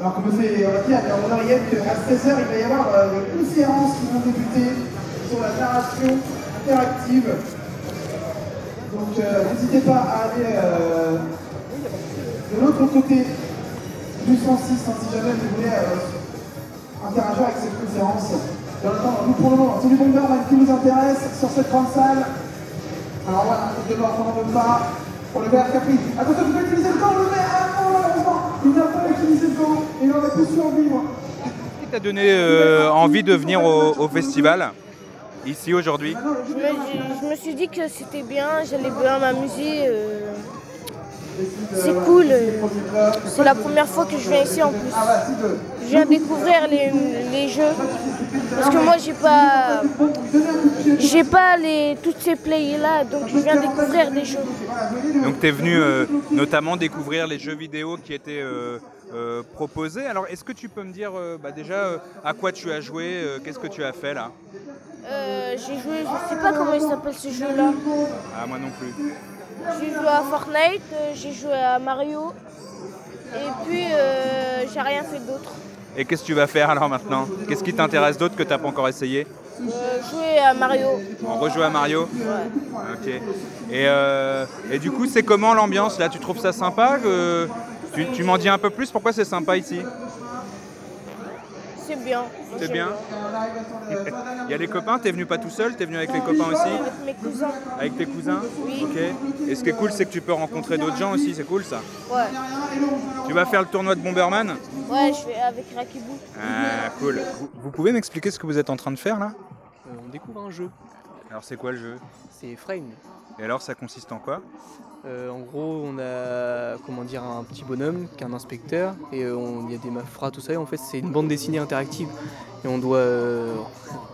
Alors on va dire à mon oreillette qu'à 16h il va y avoir euh, une séance qui vont débuter sur la narration interactive. Donc euh, n'hésitez pas à aller euh, de l'autre côté du 106 hein, si jamais vous voulez interagir avec cette conférence. Bien entendu, nous pour le moment, c'est du Bomberman qui vous intéresse sur cette grande salle. Alors voilà, qu'on n'en veut pas. Pour le verre Capri. Attention, tu peux qui t'a donné euh, envie de venir au, festival ici aujourd'hui? Je me, suis dit que c'était bien, j'allais bien m'amuser. euh, c'est cool. euh, C'est la première fois que je viens ici en plus. Je viens découvrir les jeux. Parce que moi j'ai pas. J'ai pas les, toutes ces plays là, donc je viens découvrir des jeux. Donc tu es venu euh, notamment découvrir les jeux vidéo qui étaient euh, euh, proposés. Alors est-ce que tu peux me dire bah, déjà à quoi tu as joué, qu'est-ce que tu as fait là? J'ai joué, je sais pas comment il s'appelle ce jeu là. Ah moi non plus. J'ai joué à Fortnite, j'ai joué à Mario. Et puis j'ai rien fait d'autre. Et qu'est-ce que tu vas faire alors maintenant Qu'est-ce qui t'intéresse d'autre que tu n'as pas encore essayé Euh, jouer à Mario. On rejoue à Mario Ouais. Ok. Et, euh, et du coup, c'est comment l'ambiance là? Tu trouves ça sympa que- Tu, tu m'en dis un peu plus? Pourquoi c'est sympa ici? C'est bien. C'est bien Il y a les copains, t'es venu pas tout seul, t'es venu avec les copains aussi Avec mes cousins. Avec tes cousins Oui. Ok. Et ce qui est cool, c'est que tu peux rencontrer d'autres gens aussi, c'est cool ça. Ouais. Tu vas faire le tournoi de Bomberman Ouais, je vais avec Rakibou. Ah, cool. Vous, vous pouvez m'expliquer ce que vous êtes en train de faire là? Euh, on découvre un jeu, Alors, c'est quoi le jeu? C'est Frame. Et alors, ça consiste en quoi? Euh, en gros, on a comment dire un petit bonhomme qui est un inspecteur et euh, il y a des mafras, tout ça. Et en fait, c'est une bande dessinée interactive et on doit euh,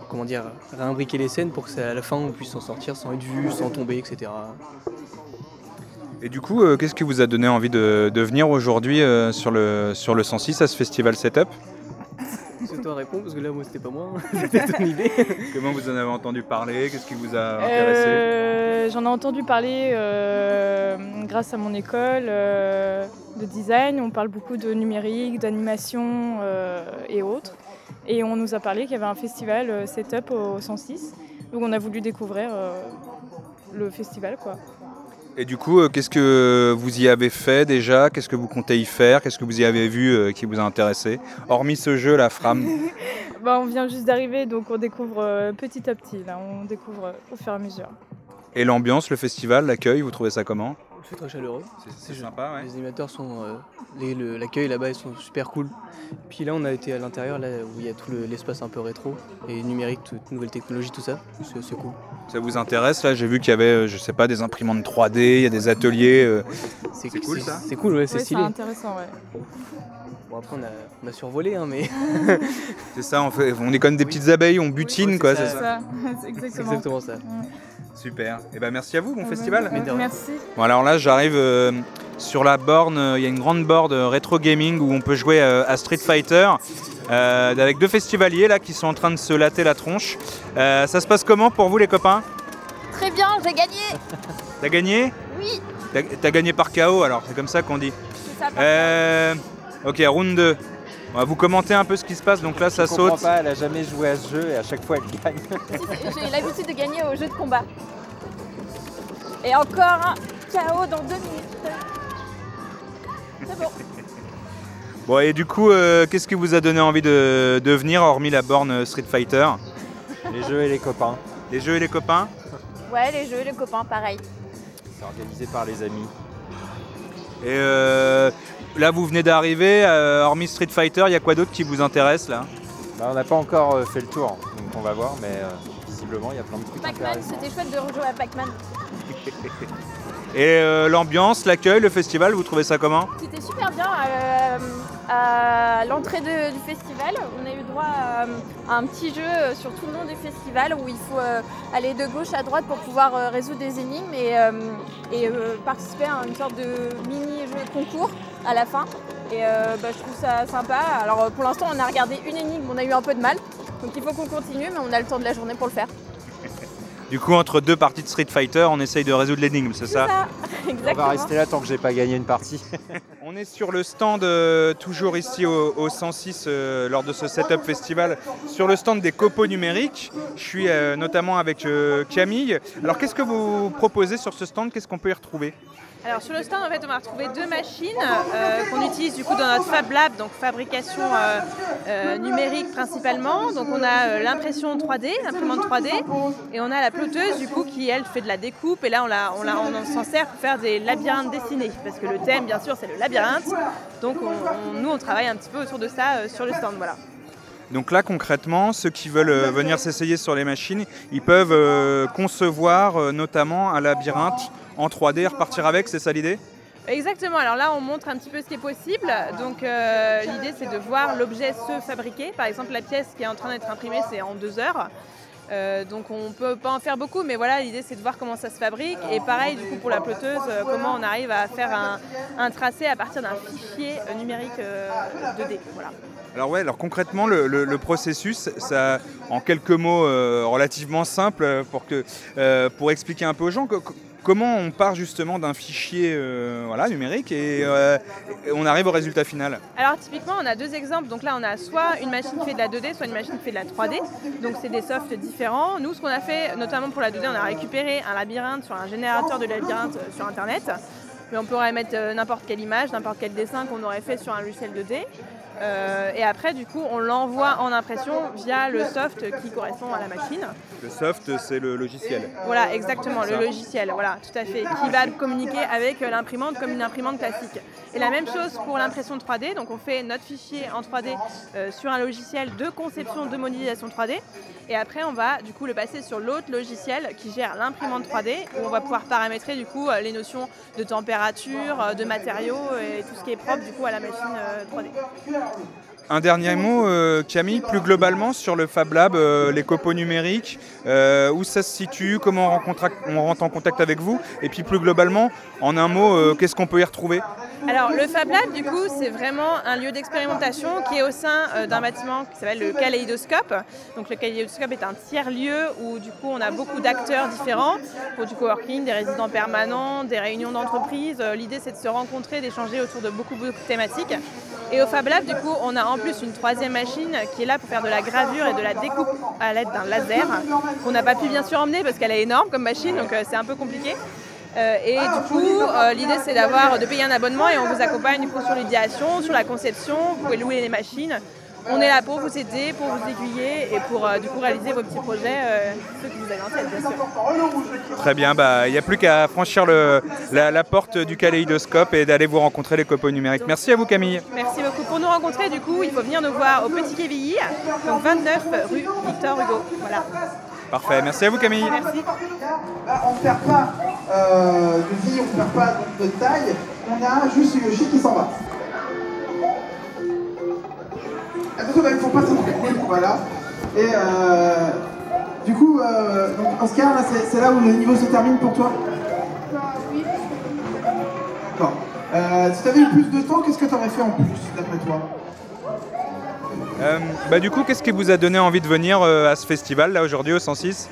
comment dire réimbriquer les scènes pour que ça, à la fin on puisse s'en sortir sans être vu, sans tomber, etc. Et du coup, euh, qu'est-ce qui vous a donné envie de, de venir aujourd'hui sur, le, sur le 106 à ce festival Setup? Toi parce que là, moi, c'était pas moi, c'était ton idée. Comment vous en avez entendu parler? Qu'est-ce qui vous a intéressé? Euh, J'en ai entendu parler euh, grâce à mon école euh, de design. On parle beaucoup de numérique, d'animation euh, et autres. Et on nous a parlé qu'il y avait un festival euh, setup au 106. Donc on a voulu découvrir euh, le festival. quoi. Et du coup, euh, qu'est-ce que vous y avez fait déjà? Qu'est-ce que vous comptez y faire? Qu'est-ce que vous y avez vu euh, qui vous a intéressé? Hormis ce jeu, la Fram. Bah, on vient juste d'arriver, donc on découvre euh, petit à petit. Là, on découvre au fur et à mesure. Et l'ambiance, le festival, l'accueil, vous trouvez ça comment? C'est très chaleureux. C'est sympa, ouais. Les animateurs sont. euh, le- L'accueil là-bas, ils sont super cool. Puis là, on a été à l'intérieur, là où il y a tout le- l'espace un peu rétro et numérique, toute nouvelle technologie, tout ça. C'est c'est cool. Ça vous intéresse Là, j'ai vu qu'il y avait, euh, je sais pas, des imprimantes 3D, il y a des ateliers. euh. C'est cool, ça C'est cool, ouais, c'est Ouais, stylé. intéressant, ouais. Bon, après, on a, on a survolé, hein, mais. C'est ça, on, fait, on est comme des petites abeilles, on butine, quoi, c'est c'est ça. ça. C'est C'est exactement. exactement ça. Super. Et ben merci à vous, bon festival. Mais de rien. Merci. Bon alors là j'arrive euh, sur la borne, euh, il y a une grande borne euh, rétro gaming où on peut jouer euh, à Street Fighter euh, avec deux festivaliers là qui sont en train de se latter la tronche. Euh, ça se passe comment pour vous les copains? Très bien, j'ai gagné T'as gagné? Oui T'as gagné par KO alors, c'est comme ça qu'on dit. C'est ça, par Euh, ok, round 2. On va vous commenter un peu ce qui se passe, donc là ça Je comprends saute. pas, elle a jamais joué à ce jeu et à chaque fois elle gagne. J'ai l'habitude de gagner au jeu de combat. Et encore un KO dans deux minutes. C'est bon. Bon et du coup, euh, qu'est-ce qui vous a donné envie de, de venir hormis la borne euh, Street Fighter? Les jeux et les copains. Les jeux et les copains? Ouais, les jeux, les copains, pareil. C'est organisé par les amis. Et euh, là, vous venez d'arriver, euh, hormis Street Fighter, il y a quoi d'autre qui vous intéresse là? Bah, on n'a pas encore euh, fait le tour, donc on va voir, mais euh, visiblement il y a plein de trucs Pac-Man, intéressants. c'était chouette de rejouer à Pac-Man. Et euh, l'ambiance, l'accueil, le festival, vous trouvez ça comment? C'était super bien. euh, à l'entrée du festival, on a eu droit à, à un petit jeu euh, sur tout le long du festival où il faut euh, aller de gauche à droite pour pouvoir euh, résoudre des énigmes et, euh, euh, participer à une sorte de mini-jeu concours à la fin. Et euh, bah, je trouve ça sympa. Alors euh, pour l'instant, on a regardé une énigme, on a eu un peu de mal. Donc il faut qu'on continue, mais on a le temps de la journée pour le faire. Du coup, entre deux parties de Street Fighter, on essaye de résoudre l'énigme, c'est ça ça. On va rester là tant que j'ai pas gagné une partie. On est sur le stand, euh, toujours ici au, au 106, euh, lors de ce Setup Festival, sur le stand des copeaux numériques. Je suis euh, notamment avec euh, Camille. Alors, qu'est-ce que vous proposez sur ce stand? Qu'est-ce qu'on peut y retrouver? Alors sur le stand, en fait, on va retrouver deux machines euh, qu'on utilise du coup dans notre Fab Lab, donc fabrication euh, euh, numérique principalement. Donc on a l'impression 3D, l'imprimante 3D, et on a la ploteuse du coup qui elle fait de la découpe. Et là, on, la, s'en sert pour faire des labyrinthes dessinés, parce que le thème, bien sûr, c'est le labyrinthe. Donc on- on- nous, on travaille un petit peu autour de ça sur le stand, voilà. Donc là, concrètement, ceux qui veulent venir s'essayer sur les machines, ils peuvent concevoir notamment un labyrinthe en 3D et repartir avec, c'est ça l'idée? Exactement, alors là on montre un petit peu ce qui est possible. Donc euh, l'idée c'est de voir l'objet se fabriquer. Par exemple la pièce qui est en train d'être imprimée c'est en deux heures. Euh, donc on peut pas en faire beaucoup, mais voilà l'idée c'est de voir comment ça se fabrique. Et pareil du coup pour la ploteuse, euh, comment on arrive à faire un, un tracé à partir d'un fichier euh, numérique euh, 2D. Voilà. Alors ouais, alors concrètement, le, le- le processus, ça, en quelques mots relativement simples, pour, que, pour expliquer un peu aux gens, co- comment on part justement d'un fichier euh, voilà, numérique et, euh, et on arrive au résultat final Alors typiquement, on a deux exemples. Donc là, on a soit une machine qui fait de la 2D, soit une machine qui fait de la 3D. Donc c'est des softs différents. Nous, ce qu'on a fait, notamment pour la 2D, on a récupéré un labyrinthe sur un générateur de labyrinthe euh, sur Internet. Mais on pourrait mettre n'importe quelle image, n'importe quel dessin qu'on aurait fait sur un logiciel 2D. Euh, et après, du coup, on l'envoie en impression via le soft qui correspond à la machine. Le soft, c'est le logiciel. Voilà, exactement, le logiciel, voilà, tout à fait, qui va communiquer avec l'imprimante comme une imprimante classique. Et la même chose pour l'impression 3D, donc on fait notre fichier en 3D euh, sur un logiciel de conception de modélisation 3D, et après on va du coup le passer sur l'autre logiciel qui gère l'imprimante 3D, où on va pouvoir paramétrer du coup euh, les notions de température, de matériaux et tout ce qui est propre du coup à la machine euh, 3D. Un dernier mot, euh, Camille, plus globalement sur le Fab Lab, euh, les copeaux numériques, euh, où ça se situe, comment on rentre en contact avec vous, et puis plus globalement, en un mot, qu'est-ce qu'on peut y retrouver? Alors le Fab Lab, du coup, c'est vraiment un lieu d'expérimentation qui est au sein d'un bâtiment qui s'appelle le Kaléidoscope. Donc le Kaléidoscope est un tiers-lieu où du coup on a beaucoup d'acteurs différents pour du coworking, des résidents permanents, des réunions d'entreprise. L'idée c'est de se rencontrer, d'échanger autour de beaucoup de thématiques. Et au Fab Lab, du coup, on a en plus une troisième machine qui est là pour faire de la gravure et de la découpe à l'aide d'un laser qu'on n'a pas pu bien sûr emmener parce qu'elle est énorme comme machine, donc euh, c'est un peu compliqué. Euh, et du coup, euh, l'idée c'est d'avoir de payer un abonnement et on vous accompagne du coup sur l'idéation, sur la conception. Vous pouvez louer les machines. On est là pour vous aider, pour vous aiguiller et pour euh, du coup réaliser vos petits projets, euh, ceux que vous avez en tête bien sûr. Très bien, bah, il n'y a plus qu'à franchir le- la, la porte du kaléidoscope et d'aller vous rencontrer les copeaux numériques. Merci à vous Camille. Merci beaucoup. Pour nous rencontrer, du coup, il faut venir nous voir au Petit Quévilly, donc 29 rue Victor Hugo. Voilà. Parfait, merci à vous Camille. Merci. On ne perd pas euh, de vie, on ne perd pas de de taille, on a juste Yoshi qui s'en va. Attention, bah, il ne faut pas s'en voilà. Et euh, du coup, euh, donc, Oscar, là, c'est c'est là où le niveau se termine pour toi Oui. D'accord. Euh, si tu avais eu plus de temps, qu'est-ce que tu aurais fait en plus, d'après toi? Euh, bah, du coup, qu'est-ce qui vous a donné envie de venir euh, à ce festival là aujourd'hui au 106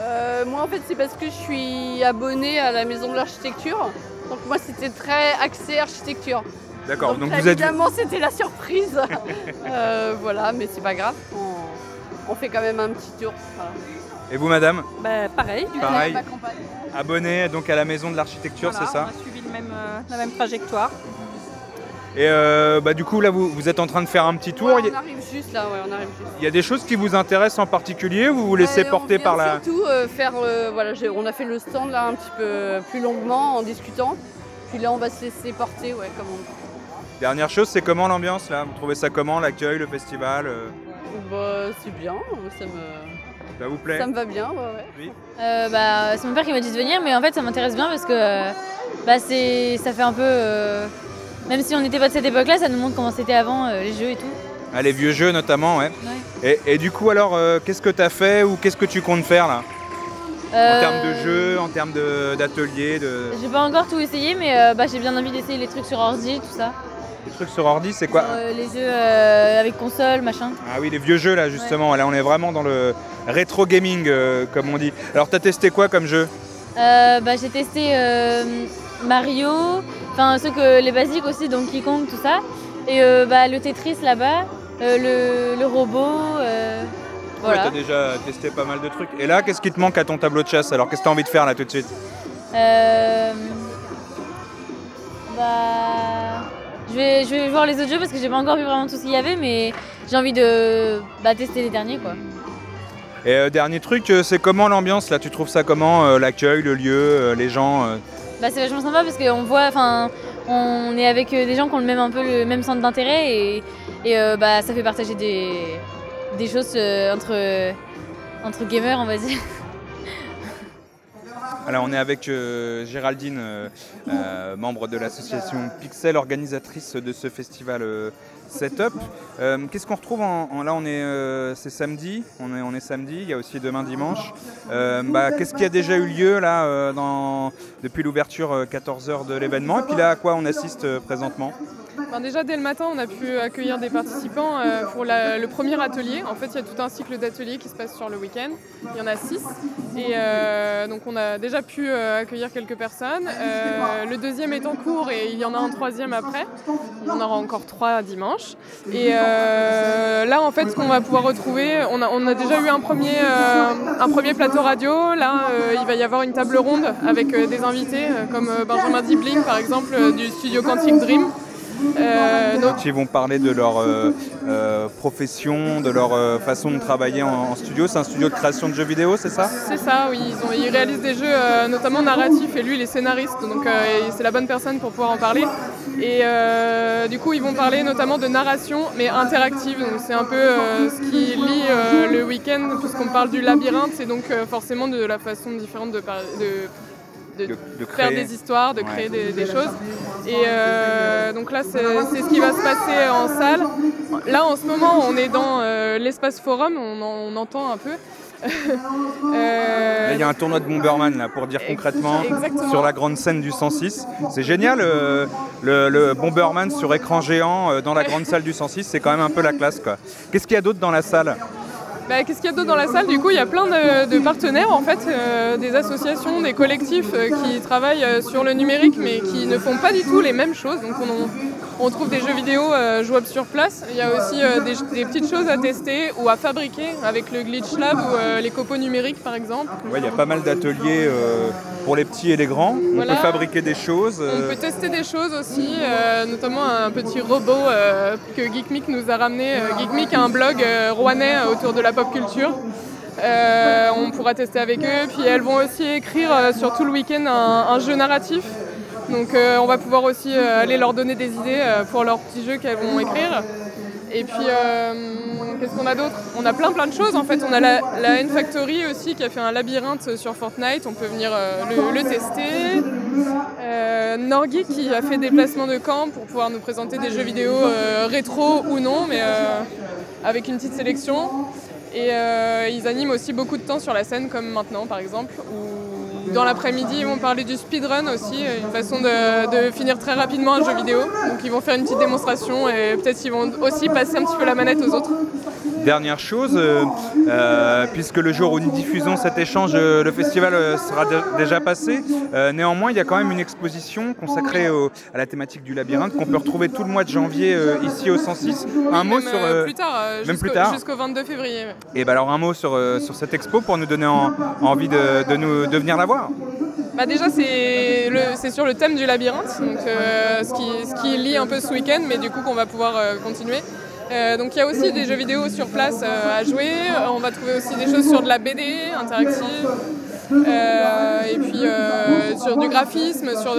Euh, moi en fait c'est parce que je suis abonnée à la maison de l'architecture. Donc moi c'était très axé architecture. D'accord, Donc, êtes... évidemment c'était la surprise. Euh, voilà, mais c'est pas grave. On, on fait quand même un petit tour. voilà. Et vous madame Bah, pareil, du Pareil. Ma compagne. Abonné donc à la maison de l'architecture, Voilà, c'est ça On a suivi le même, euh, la même trajectoire. Et euh, bah, du coup là vous, vous êtes en train de faire un petit tour. Ouais, on arrive juste là, ouais, on arrive juste. il y a des choses qui vous intéressent en particulier ou vous vous laissez Euh, porter par la... Surtout euh, faire, euh, voilà, on a fait le stand là un petit peu plus longuement en discutant. Puis là on va se laisser porter, ouais, comme on Dernière chose, c'est comment l'ambiance là? Vous trouvez ça comment L'accueil, le festival euh, Bah, c'est bien, ça me, Ça vous plaît? ça me va bien, ouais, ouais. Oui. Euh, bah, c'est mon père qui m'a dit de venir, mais en fait ça m'intéresse bien parce que euh, bah, c'est, ça fait un peu. euh, même si on n'était pas de cette époque-là, ça nous montre comment c'était avant, euh, les jeux et tout. Ah, les vieux jeux notamment, ouais. Et, et du coup alors, euh, qu'est-ce que tu as fait ou qu'est-ce que tu comptes faire là? En termes de jeux, en termes de- d'ateliers, de... J'ai pas encore tout essayé, mais euh, bah, j'ai bien envie d'essayer les trucs sur ordi, tout ça. Les trucs sur ordi, c'est quoi Euh, les jeux euh, avec console, machin. Ah oui, les vieux jeux là justement. Là, on est vraiment dans le rétro gaming, euh, comme on dit. Alors, t'as testé quoi comme jeu bah, j'ai testé Mario, enfin ceux que les basiques aussi, Donkey Kong, tout ça. Et bah, le Tetris là-bas, le, le robot. euh, Ouais, voilà. T'as déjà testé pas mal de trucs. Et là, qu'est-ce qui te manque à ton tableau de chasse Alors, qu'est-ce que t'as envie de faire là tout de suite? Euh, bah, je vais, je vais voir les autres jeux parce que j'ai pas encore vu vraiment tout ce qu'il y avait, mais j'ai envie de bah, tester les derniers quoi. Et euh, dernier truc, euh, c'est comment l'ambiance là? Tu trouves ça comment euh, L'accueil, le lieu, les gens Bah, c'est vachement sympa parce qu'on voit, enfin, on est avec des gens qui ont le même un peu le même centre d'intérêt et, et, bah, ça fait partager des, des choses entre, entre gamers, on va dire. Alors, on est avec euh, Géraldine, euh, euh, membre de l'association Pixel, organisatrice de ce festival euh, Setup. Euh, Qu'est-ce qu'on retrouve en, en- Là, on est, euh, c'est samedi. On est, on est samedi. Il y a aussi demain dimanche. Euh, bah, Qu'est-ce qui a déjà eu lieu là euh, dans, depuis l'ouverture 14h de l'événement? Et puis là, à quoi on assiste euh, présentement? Ben déjà dès le matin, on a pu accueillir des participants euh, pour la- le premier atelier. En fait, il y a tout un cycle d'ateliers qui se passe sur le week-end. Il y en a six. Et euh, donc on a déjà pu euh, accueillir quelques personnes. Euh, le deuxième est en cours et il y en a un troisième après. En aura encore trois dimanche. Et euh, là, en fait, ce qu'on va pouvoir retrouver, on a, on déjà eu un premier, un premier plateau radio. Là, il va y avoir une table ronde avec des invités comme Benjamin Dibling, par exemple, du studio Quantic Dream. Euh, donc, Ils vont parler de leur euh, euh, profession, de leur euh, façon de travailler en, en studio. C'est un studio de création de jeux vidéo, c'est ça? C'est ça, oui. Ils, ont- ils réalisent des jeux euh, notamment narratifs et lui, il est scénariste, donc euh, et c'est la bonne personne pour pouvoir en parler. Et euh, du coup, ils vont parler notamment de narration, mais interactive. Donc c'est un peu euh, ce qui lie euh, le week-end, puisqu'on parle du labyrinthe, c'est donc euh, forcément de la façon différente de, de de, de faire créer. des histoires, de Ouais. créer des, des choses. Et euh, donc là, c'est ce qui va se passer en salle. Là, en ce moment, on est dans euh, l'espace forum, on, en- on entend un peu. Euh, Là, il y a un tournoi de Bomberman là, pour dire concrètement exactement. sur la grande scène du 106. C'est génial, euh, le, le Bomberman sur écran géant euh, dans la grande salle du 106, c'est quand même un peu la classe. quoi. Qu'est-ce qu'il y a d'autre dans la salle? Bah, Qu'est-ce qu'il y a d'autre dans la salle? Du coup, il y a plein de, partenaires, en fait, euh, des associations, des collectifs euh, qui travaillent euh, sur le numérique, mais qui ne font pas du tout les mêmes choses. Donc, on, trouve des jeux vidéo jouables sur place. Il y a aussi des, petites choses à tester ou à fabriquer avec le Glitch Lab ou les copeaux numériques, par exemple. Ouais, Il y a pas mal d'ateliers pour les petits et les grands. On Voilà. peut fabriquer des choses. On euh, peut tester des choses aussi, euh, notamment un petit robot euh, que GeekMic nous a ramené. GeekMic a un blog rouennais autour de la pop culture. On pourra tester avec eux. Puis elles vont aussi écrire sur tout le week-end un, un jeu narratif. Donc on va pouvoir aussi aller leur donner des idées pour leurs petits jeux qu'elles vont écrire. Et puis euh, qu'est-ce qu'on a d'autre? On a plein plein de choses en fait. On a la, la N Factory aussi qui a fait un labyrinthe sur Fortnite. On peut venir euh, le, tester. Euh, Norgui qui a fait des placements de camp pour pouvoir nous présenter des jeux vidéo rétro ou non, mais avec une petite sélection. Et ils animent aussi beaucoup de temps sur la scène, comme maintenant par exemple. Dans l'après-midi, ils vont parler du speedrun aussi, une façon de, finir très rapidement un jeu vidéo. Donc ils vont faire une petite démonstration et peut-être qu'ils vont aussi passer un petit peu la manette aux autres. Dernière chose, euh, euh, puisque le jour où nous diffusons cet échange, euh, le festival sera dé- déjà passé, euh, néanmoins il y a quand même une exposition consacrée au- à la thématique du labyrinthe qu'on peut retrouver tout le mois de janvier euh, ici au 106. Un mot Même, sur... plus tard, même jusqu'au- plus tard. jusqu'au 22 février. Et bah alors un mot sur, sur cette expo pour nous donner en- envie de, de nous, de venir la voir. Bah déjà c'est sur le thème du labyrinthe, donc, euh, ce, qui, ce qui lie un peu ce week-end, mais du coup qu'on va pouvoir euh, continuer. Euh, donc il y a aussi des jeux vidéo sur place euh, à jouer, on va trouver aussi des choses sur de la BD interactive, Euh, et puis sur du graphisme, sur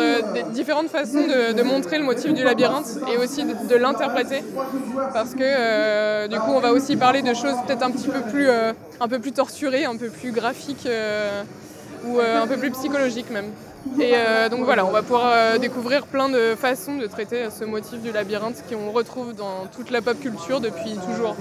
différentes façons de, montrer le motif du labyrinthe et aussi de, de l'interpréter, parce que du coup on va aussi parler de choses peut-être un petit peu plus, un peu plus torturées, un peu plus graphiques. ou un peu plus psychologique même. Et euh, donc voilà, on va pouvoir euh, découvrir plein de façons de traiter ce motif du labyrinthe qu'on retrouve dans toute la pop culture depuis toujours.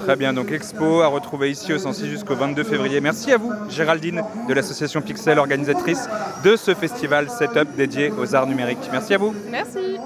Très bien, donc expo à retrouver ici au 106 jusqu'au 22 février. Merci à vous, Géraldine, de l'association Pixel, organisatrice de ce festival Setup dédié aux arts numériques. Merci à vous. Merci